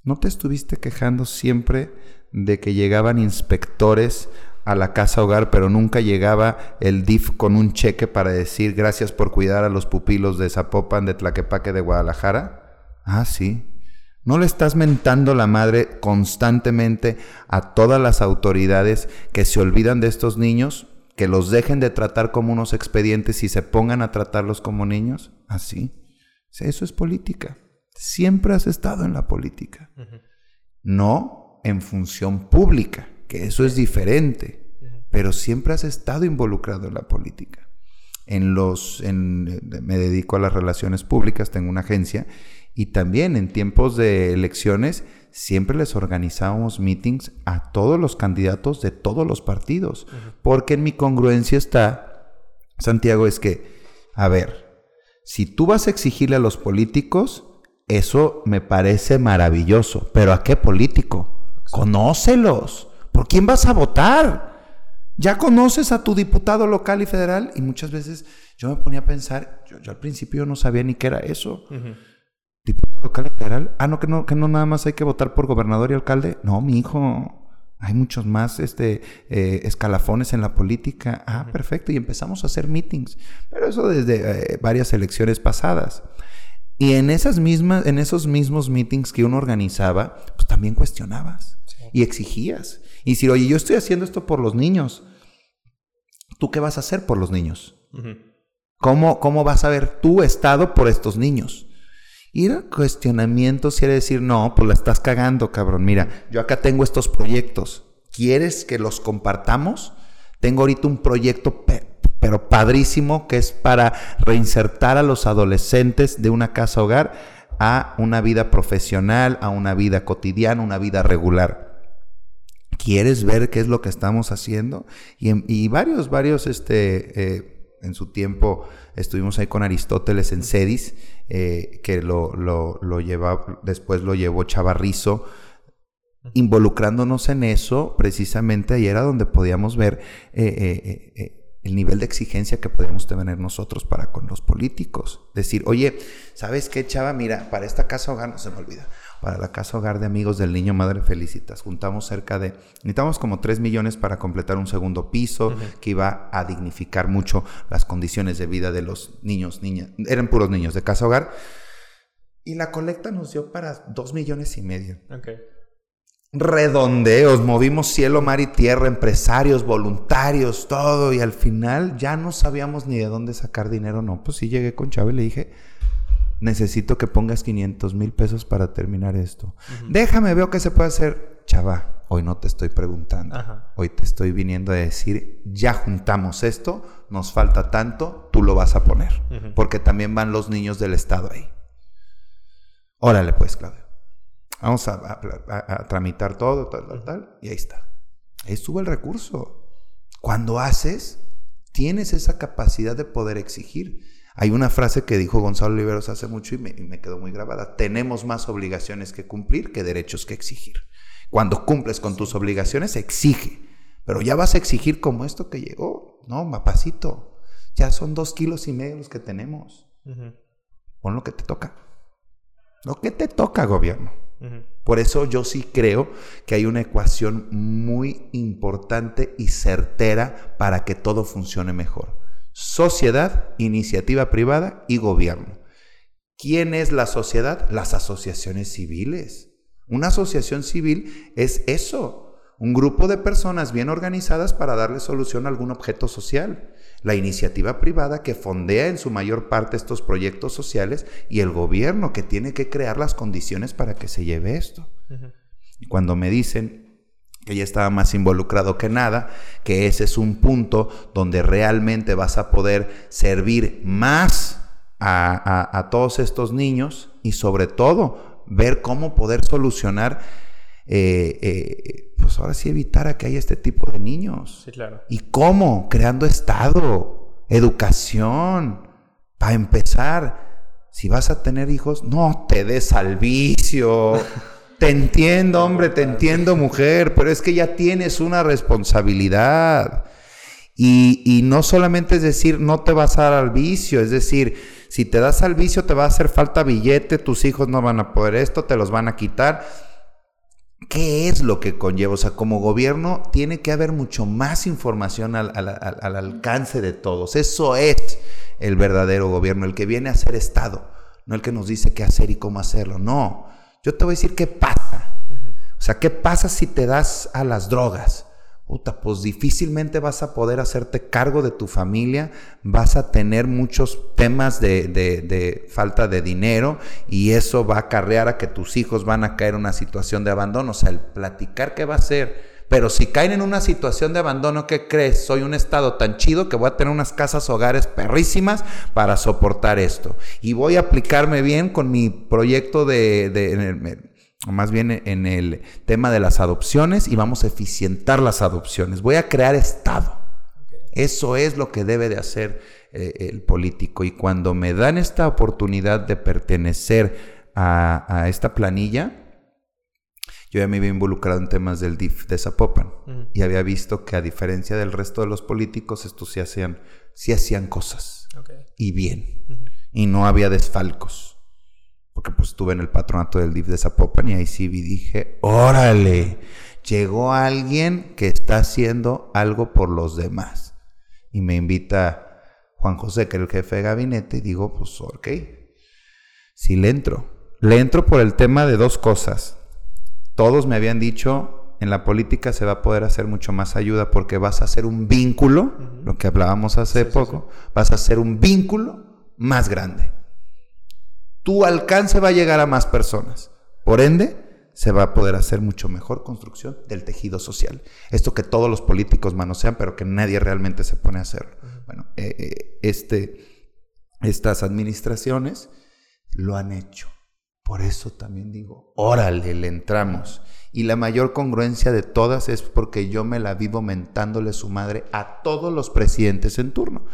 ¿No te estuviste quejando siempre de que llegaban inspectores a la casa hogar, pero nunca llegaba el DIF con un cheque para decir gracias por cuidar a los pupilos de Zapopan, de Tlaquepaque, de Guadalajara? Ah, sí. ¿No le estás mentando la madre constantemente a todas las autoridades que se olvidan de estos niños? Que los dejen de tratar como unos expedientes y se pongan a tratarlos como niños? Así. Eso es política. Siempre has estado en la política. No en función pública, que eso es diferente, pero siempre has estado involucrado en la política. En los, me dedico a las relaciones públicas, tengo una agencia y también en tiempos de elecciones siempre les organizábamos meetings a todos los candidatos de todos los partidos, porque en mi congruencia está, Santiago, es que a ver, si tú vas a exigirle a los políticos, eso me parece maravilloso, pero ¿a qué político? Conócelos. ¿Por quién vas a votar? Ya conoces a tu diputado local y federal y muchas veces yo me ponía a pensar, yo, al principio no sabía ni qué era eso. Diputado local federal. Ah, no que, no, que no nada más hay que votar por gobernador y alcalde. No, mi hijo. Hay muchos más este, eh, escalafones en la política. Ah, perfecto. Y empezamos a hacer meetings. Pero eso desde eh, varias elecciones pasadas. Y en, esas mismas, en esos mismos meetings que uno organizaba, pues también cuestionabas y exigías. Y decir, oye, yo estoy haciendo esto por los niños. ¿Tú qué vas a hacer por los niños? ¿Cómo, ¿Cómo vas a ver tu estado por estos niños? Ir a cuestionamientos quiere decir, no, pues la estás cagando, cabrón. Mira, yo acá tengo estos proyectos. ¿Quieres que los compartamos? Tengo ahorita un proyecto, pero padrísimo, que es para reinsertar a los adolescentes de una casa hogar a una vida profesional, a una vida cotidiana, una vida regular. ¿Quieres ver qué es lo que estamos haciendo? Y, varios, varios, este, eh, en su tiempo estuvimos ahí con Aristóteles en Cedis, eh, que lo, lo, lo lleva, después lo llevó Chavarrizo, involucrándonos en eso, precisamente ahí era donde podíamos ver eh, eh, el nivel de exigencia que podemos tener nosotros para con los políticos. Decir, oye, ¿sabes qué, chava? Mira, para esta casa hogar no se me olvida para la Casa Hogar de Amigos del Niño Madre Felicitas. Juntamos cerca de, necesitamos como 3 millones para completar un segundo piso que iba a dignificar mucho las condiciones de vida de los niños, niñas, eran puros niños de Casa Hogar. Y la colecta nos dio para 2 millones y medio. Redondeos, movimos cielo, mar y tierra, empresarios, voluntarios, todo. Y al final ya no sabíamos ni de dónde sacar dinero. No, pues sí llegué con Chávez y le dije, necesito que pongas 500 mil pesos para terminar esto. Déjame, veo que se puede hacer. Chava, hoy no te estoy preguntando. Hoy te estoy viniendo a decir, ya juntamos esto, nos falta tanto, tú lo vas a poner. Porque también van los niños del Estado ahí. Órale pues, Claudio. Vamos a, tramitar todo, tal, tal, tal. Y ahí está. Ahí estuvo el recurso. Cuando haces, tienes esa capacidad de poder exigir. Hay una frase que dijo Gonzalo Oliveros hace mucho y me, quedó muy grabada. Tenemos más obligaciones que cumplir que derechos que exigir. Cuando cumples con tus obligaciones, exige. Pero ya vas a exigir como esto que llegó. No, mapacito. Ya son dos kilos y medio los que tenemos. Pon lo que te toca. Lo que te toca, gobierno. Por eso yo sí creo que hay una ecuación muy importante y certera para que todo funcione mejor sociedad, iniciativa privada y gobierno. ¿Quién es la sociedad? Las asociaciones civiles. Una asociación civil es eso, un grupo de personas bien organizadas para darle solución a algún objeto social. La iniciativa privada que fondea en su mayor parte estos proyectos sociales y el gobierno que tiene que crear las condiciones para que se lleve esto. Y cuando me dicen, que ya estaba más involucrado que nada, que ese es un punto donde realmente vas a poder servir más a, todos estos niños y sobre todo ver cómo poder solucionar, eh, eh, pues ahora sí evitar a que haya este tipo de niños. Sí, claro. ¿Y cómo? Creando Estado, educación, para empezar. Si vas a tener hijos, no te des al vicio. (laughs) Te entiendo, hombre, te entiendo, mujer, pero es que ya tienes una responsabilidad. Y, no solamente es decir, no te vas a dar al vicio, es decir, si te das al vicio te va a hacer falta billete, tus hijos no van a poder esto, te los van a quitar. ¿Qué es lo que conlleva? O sea, como gobierno tiene que haber mucho más información al, al alcance de todos. Eso es el verdadero gobierno, el que viene a ser Estado, no el que nos dice qué hacer y cómo hacerlo. No, yo te voy a decir qué pasa. O sea, ¿qué pasa si te das a las drogas? Puta, pues difícilmente vas a poder hacerte cargo de tu familia, vas a tener muchos temas de, de, falta de dinero y eso va a acarrear a que tus hijos van a caer en una situación de abandono. O sea, el platicar qué va a ser pero si caen en una situación de abandono, ¿qué crees? Soy un estado tan chido que voy a tener unas casas hogares perrísimas para soportar esto. Y voy a aplicarme bien con mi proyecto de, más bien en el tema de las adopciones y vamos a eficientar las adopciones. Voy a crear estado. Eso es lo que debe de hacer eh, el político. Y cuando me dan esta oportunidad de pertenecer a, esta planilla, yo ya me había involucrado en temas del DIF de Zapopan y había visto que a diferencia del resto de los políticos, estos sí hacían, sí hacían cosas y bien. Y no había desfalcos. Porque pues estuve en el patronato del DIF de Zapopan y ahí sí vi, dije, órale, llegó alguien que está haciendo algo por los demás. Y me invita Juan José, que era el jefe de gabinete, y digo, pues ok, sí le entro. Le entro por el tema de dos cosas. Todos me habían dicho, en la política se va a poder hacer mucho más ayuda porque vas a hacer un vínculo, lo que hablábamos hace poco, vas a hacer un vínculo más grande. Tu alcance va a llegar a más personas. Por ende, se va a poder hacer mucho mejor construcción del tejido social. Esto que todos los políticos manosean, pero que nadie realmente se pone a hacer. Bueno, eh, eh, este, estas administraciones lo han hecho. Por eso también digo, órale, le entramos. Y la mayor congruencia de todas es porque yo me la vivo mentándole su madre a todos los presidentes en turno.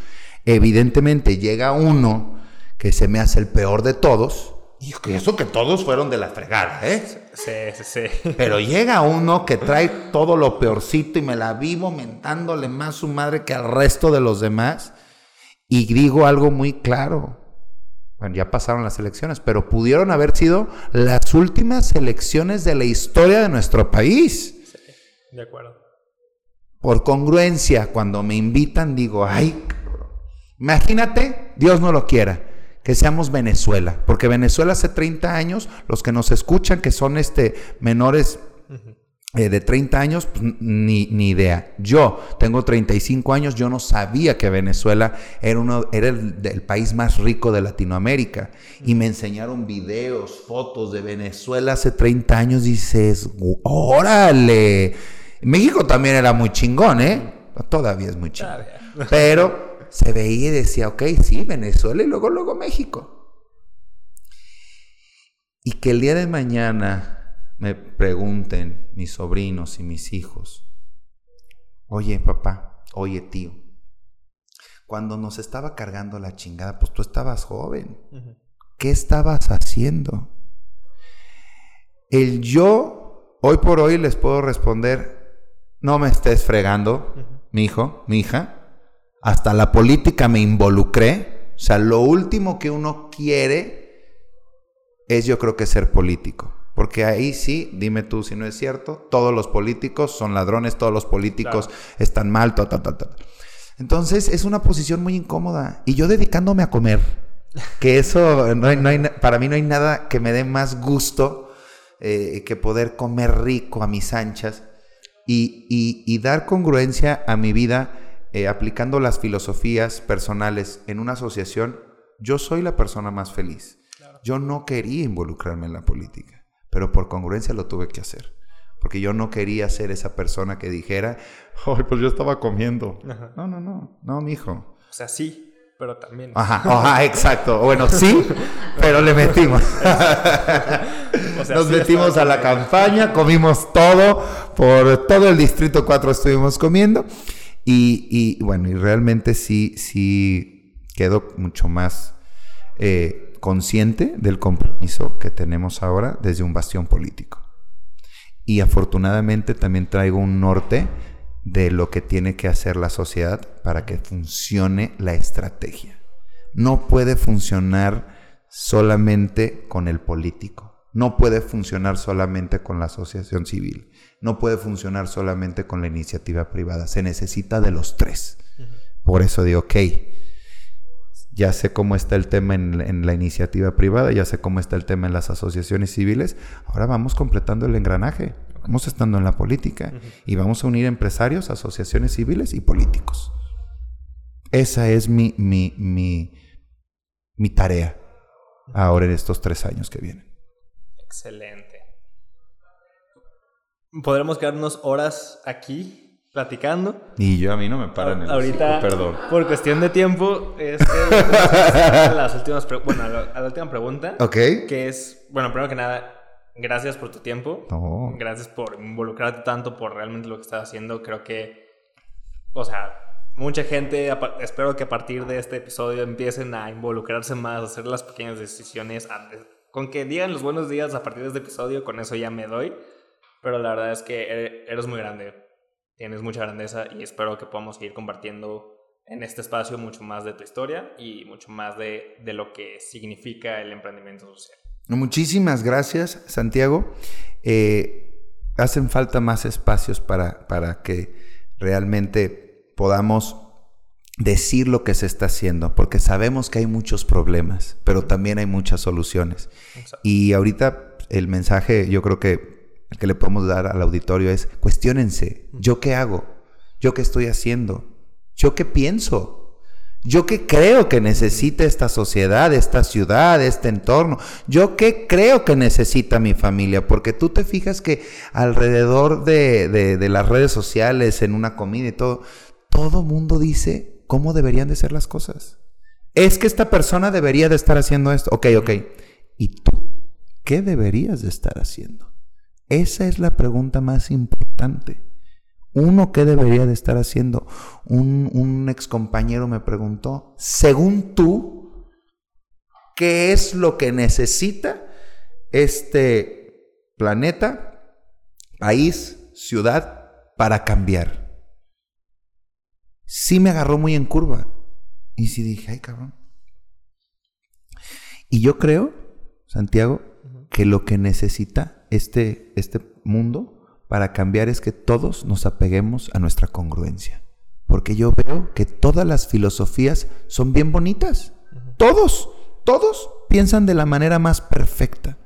Evidentemente llega uno que se me hace el peor de todos, y eso que todos fueron de la fregada, ¿eh? Sí, sí, sí. Pero llega uno que trae todo lo peorcito y me la vivo mentándole más su madre que al resto de los demás. Y digo algo muy claro. Bueno, ya pasaron las elecciones, pero pudieron haber sido las últimas elecciones de la historia de nuestro país. Sí, de acuerdo. Por congruencia, cuando me invitan, digo, ay, imagínate, Dios no lo quiera que seamos Venezuela, porque Venezuela hace 30 años, los que nos escuchan, que son este, menores eh, de 30 años, pues, ni, ni, idea. Yo tengo 35 años, yo no sabía que Venezuela era, uno, era el, país más rico de Latinoamérica. Y me enseñaron videos, fotos de Venezuela hace 30 años, dices, órale. México también era muy chingón, ¿eh? Todavía es muy chingón. Pero se veía y decía, ok, sí, Venezuela y luego, luego México. Y que el día de mañana me pregunten mis sobrinos y mis hijos, oye papá, oye tío, cuando nos estaba cargando la chingada, pues tú estabas joven. ¿Qué estabas haciendo? El yo, hoy por hoy les puedo responder, no me estés fregando, mi hijo, mi hija, hasta la política me involucré. O sea, lo último que uno quiere es yo creo que ser político. Porque ahí sí, dime tú si no es cierto, todos los políticos son ladrones, todos los políticos están mal, ta, ta, ta, ta. Entonces es una posición muy incómoda. Y yo dedicándome a comer, que eso, no hay, para mí no hay nada que me dé más gusto eh, que poder comer rico a mis anchas y, y dar congruencia a mi vida eh, aplicando las filosofías personales en una asociación, yo soy la persona más feliz. Yo no quería involucrarme en la política, pero por congruencia lo tuve que hacer. Porque yo no quería ser esa persona que dijera, ay, pues yo estaba comiendo. No, no, no, no, mi hijo. O sea, sí, pero también. Ajá, ajá, exacto. Bueno, sí, (laughs) pero le metimos. (laughs) Nos metimos a la campaña, comimos todo, por todo el distrito 4 estuvimos comiendo. Y, bueno, y realmente sí, sí quedo mucho más eh, consciente del compromiso que tenemos ahora desde un bastión político. Y afortunadamente también traigo un norte de lo que tiene que hacer la sociedad para que funcione la estrategia. No puede funcionar solamente con el político, no puede funcionar solamente con la asociación civil, no puede funcionar solamente con la iniciativa privada, se necesita de los tres. Por eso digo, ok, ya sé cómo está el tema en, la iniciativa privada, ya sé cómo está el tema en las asociaciones civiles, ahora vamos completando el engranaje, vamos estando en la política y vamos a unir empresarios, asociaciones civiles y políticos. Esa es mi, mi, mi, mi tarea ahora en estos tres años que vienen. Excelente podremos quedarnos horas aquí platicando. Y yo a mí no me paran el Ahorita, perdón. Por cuestión de tiempo, es a las últimas bueno, a la, última pregunta. Ok. Que es, bueno, primero que nada, gracias por tu tiempo. Gracias por involucrarte tanto por realmente lo que estás haciendo. Creo que, o sea, mucha gente, espero que a partir de este episodio empiecen a involucrarse más, a hacer las pequeñas decisiones. Con que digan los buenos días a partir de este episodio, con eso ya me doy. Pero la verdad es que eres muy grande, tienes mucha grandeza y espero que podamos seguir compartiendo en este espacio mucho más de tu historia y mucho más de, de lo que significa el emprendimiento social. Muchísimas gracias, Santiago. Eh, hacen falta más espacios para, para que realmente podamos decir lo que se está haciendo, porque sabemos que hay muchos problemas, pero también hay muchas soluciones. Y ahorita el mensaje, yo creo que que le podemos dar al auditorio es, cuestionense, ¿yo qué hago? ¿Yo qué estoy haciendo? ¿Yo qué pienso? ¿Yo qué creo que necesita esta sociedad, esta ciudad, este entorno? ¿Yo qué creo que necesita mi familia? Porque tú te fijas que alrededor de, de, las redes sociales, en una comida y todo, todo mundo dice cómo deberían de ser las cosas. Es que esta persona debería de estar haciendo esto. Ok, ok. ¿Y tú qué deberías de estar haciendo? Esa es la pregunta más importante. Uno, ¿qué debería de estar haciendo? Un, un ex compañero me preguntó, según tú, ¿qué es lo que necesita este planeta, país, ciudad para cambiar? Sí me agarró muy en curva. Y sí dije, ay cabrón. Y yo creo, Santiago, que lo que necesita este, este mundo para cambiar es que todos nos apeguemos a nuestra congruencia. Porque yo veo que todas las filosofías son bien bonitas. Todos, todos piensan de la manera más perfecta.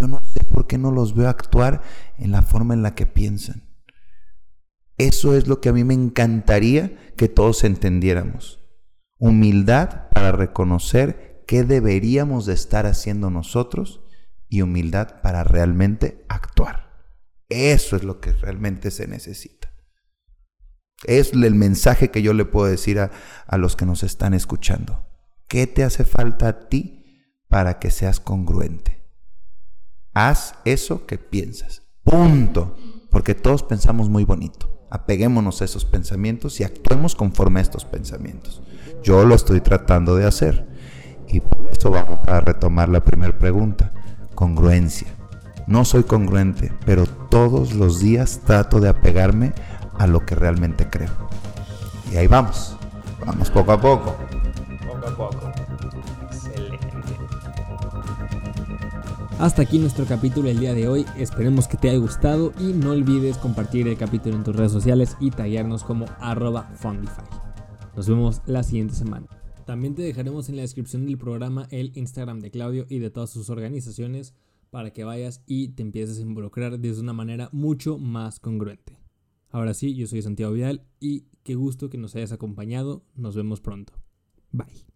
Yo no sé por qué no los veo actuar en la forma en la que piensan. Eso es lo que a mí me encantaría que todos entendiéramos. Humildad para reconocer qué deberíamos de estar haciendo nosotros y humildad para realmente actuar. Eso es lo que realmente se necesita. Es el mensaje que yo le puedo decir a, los que nos están escuchando. ¿Qué te hace falta a ti para que seas congruente? Haz eso que piensas. Punto. Porque todos pensamos muy bonito. Apeguémonos a esos pensamientos y actuemos conforme a estos pensamientos. Yo lo estoy tratando de hacer. Y por eso vamos a retomar la primera pregunta. Congruencia. No soy congruente, pero todos los días trato de apegarme a lo que realmente creo. Y ahí vamos. Vamos poco a poco. Poco a poco. Excelente. Hasta aquí nuestro capítulo el día de hoy. Esperemos que te haya gustado y no olvides compartir el capítulo en tus redes sociales y tallarnos como arroba Fundify. Nos vemos la siguiente semana. También te dejaremos en la descripción del programa el Instagram de Claudio y de todas sus organizaciones para que vayas y te empieces a involucrar de una manera mucho más congruente. Ahora sí, yo soy Santiago Vidal y qué gusto que nos hayas acompañado. Nos vemos pronto. Bye.